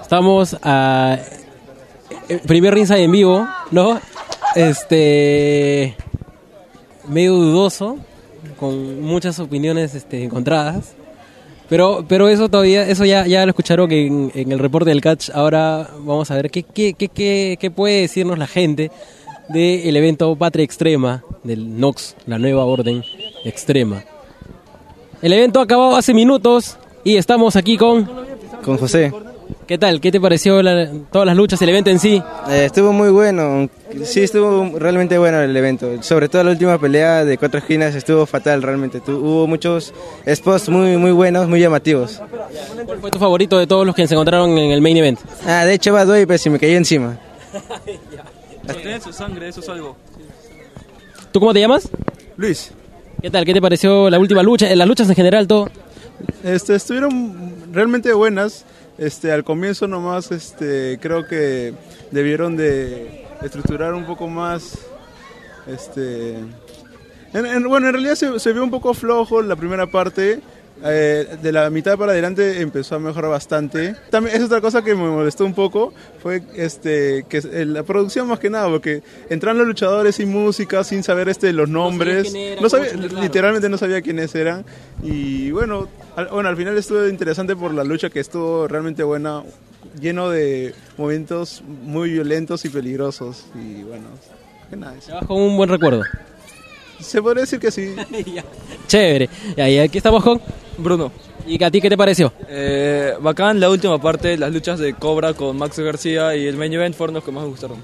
Estamos a eh, primer ringside en vivo, ¿no? Este medio dudoso, con muchas opiniones este, encontradas. Pero, pero eso todavía, eso ya, ya lo escucharon en, en el reporte del catch. Ahora vamos a ver qué, qué, qué, qué, qué puede decirnos la gente del evento Patria Extrema del Nox, la nueva orden extrema. El evento ha acabado hace minutos y estamos aquí con... Con José. ¿Qué tal? ¿Qué te pareció la- todas las luchas, el evento en sí? Eh, estuvo muy bueno, sí estuvo realmente bueno el evento, sobre todo la última pelea de cuatro esquinas estuvo fatal realmente, Tu- hubo muchos spots muy muy buenos, muy llamativos. ¿Cuál fue tu favorito de todos los que se encontraron en el main event? Ah, de hecho Bad Boy, pero se me cayó encima. Tiene su sangre, eso es algo. ¿Tú cómo te llamas? Luis, ¿Qué tal? ¿Qué te pareció la última lucha? Las luchas en general, todo. Este, estuvieron realmente buenas. Este, al comienzo nomás, este, creo que debieron de estructurar un poco más, este, en- en- bueno, en realidad se, se vio un poco flojo la primera parte. Eh, de la mitad para adelante empezó a mejorar bastante. También es otra cosa que me molestó un poco, fue este que la producción más que nada, porque entraron los luchadores sin música, sin saber este los nombres, quién era, no sabía, claro. literalmente no sabía quiénes eran y bueno, al, bueno, al final estuvo interesante por la lucha que estuvo realmente buena, lleno de momentos muy violentos y peligrosos y bueno, que nada, Te vas con un buen recuerdo. se podría decir que sí. Chévere. Y aquí estamos con... Bruno. ¿Y a ti qué te pareció? Eh, bacán la última parte, las luchas de Cobra con Max García y el main event fueron los que más me gustaron.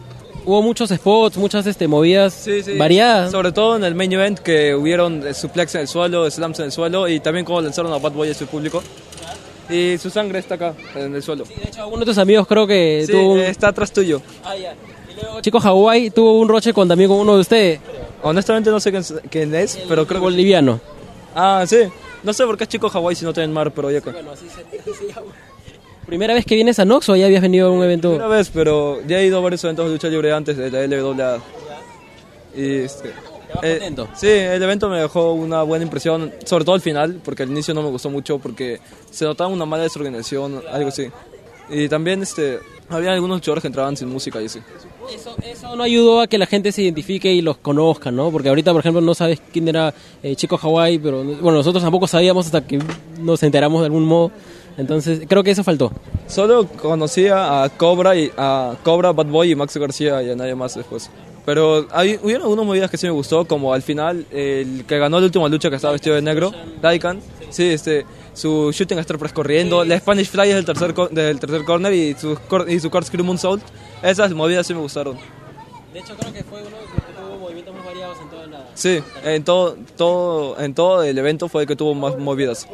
Hubo muchos spots, muchas este, movidas variadas. Sobre todo en el main event que hubieron eh, suplex en el suelo, slams en el suelo y también como lanzaron a Bad Boy a su público. Y su sangre está acá, en el suelo. De hecho, uno de tus amigos creo que Sí, tuvo un... está atrás tuyo. Chico Hawái tuvo un roche con, también con uno de ustedes, Honestamente no sé quién, es, pero creo que... boliviano. Ah, sí. No sé por qué es chico Hawái si no tienen mar, pero ya acá. ¿Primera vez que vienes a Nox o ya habías venido a un evento? Una vez, pero ya he ido a varios eventos de lucha libre antes de la LWA. Y este, eh, contento? sí, el evento me dejó una buena impresión, sobre todo al final, porque al inicio no me gustó mucho porque se notaba una mala desorganización, algo así. Y también este, había algunos luchadores que entraban sin música y así. Eso, eso no ayudó a que la gente se identifique y los conozca, ¿no? Porque ahorita, por ejemplo, no sabes quién era eh, Chico Hawái, pero bueno, nosotros tampoco sabíamos hasta que nos enteramos de algún modo. Entonces, creo que eso faltó. Solo conocía a Cobra, y, a Cobra, Bad Boy y Max García y a nadie más después. Pero hay, hubieron algunas movidas que sí me gustó, como al final, el que ganó la última lucha que estaba vestido de negro, Daikan. Sí, este, su shooting press corriendo, la Spanish Fly del tercer, co- del tercer corner y su, cor- y su corkscrew moonsault. Esas movidas sí me gustaron. De hecho, creo que fue uno de los que tuvo movimientos más variados en toda la... Sí, en todo, todo, en todo el evento fue el que tuvo más movidas.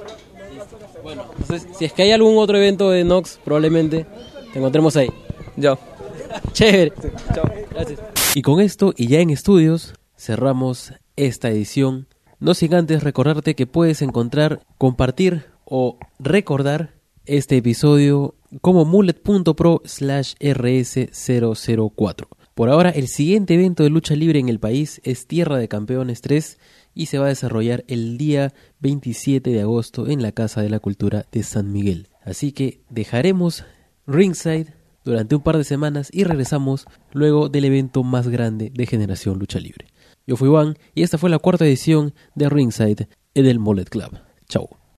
Bueno, entonces, si es que hay algún otro evento de Nox, probablemente te encontremos ahí. Ya. Chévere. Chao. Gracias. Y con esto, y ya en estudios, cerramos esta edición. No sin antes recordarte que puedes encontrar, compartir o recordar este episodio como mullet.pro slash rs004. Por ahora, el siguiente evento de lucha libre en el país es Tierra de Campeones 3 y se va a desarrollar el día 27 de agosto en la Casa de la Cultura de San Miguel. Así que dejaremos Ringside durante un par de semanas y regresamos luego del evento más grande de Generación Lucha Libre. Yo fui Juan y esta fue la cuarta edición de Ringside en el Mollet Club. Chau.